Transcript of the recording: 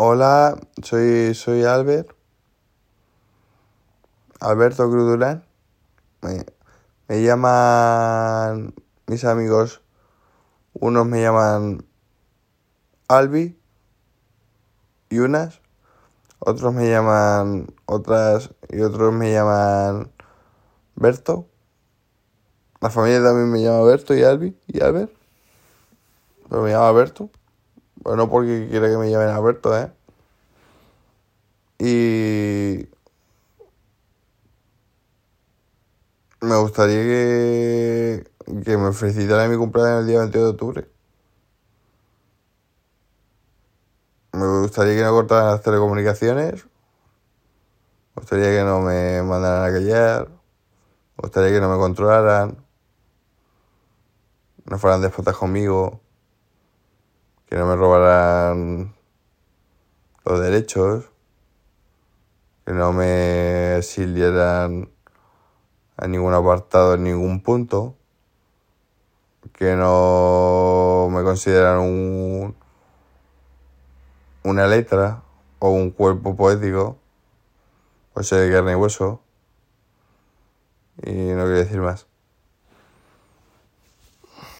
Hola, soy, soy Albert. Alberto Crudurán. Me, me llaman mis amigos. Unos me llaman Albi y unas. Otros me llaman otras y otros me llaman Berto. La familia también me llama Berto y Albi y Albert. Pero me llama Berto. Pero no porque quiera que me llamen Alberto, ¿eh? Y me gustaría que, que me felicitaran mi cumpleaños el día 22 de octubre. Me gustaría que no cortaran las telecomunicaciones. Me gustaría que no me mandaran a callar. Me gustaría que no me controlaran. No fueran despotas conmigo. Que no me robaran los derechos. Que no me exiliaran a ningún apartado en ningún punto. Que no me consideran un una letra o un cuerpo poético, pues de carne y hueso. Y no quiero decir más.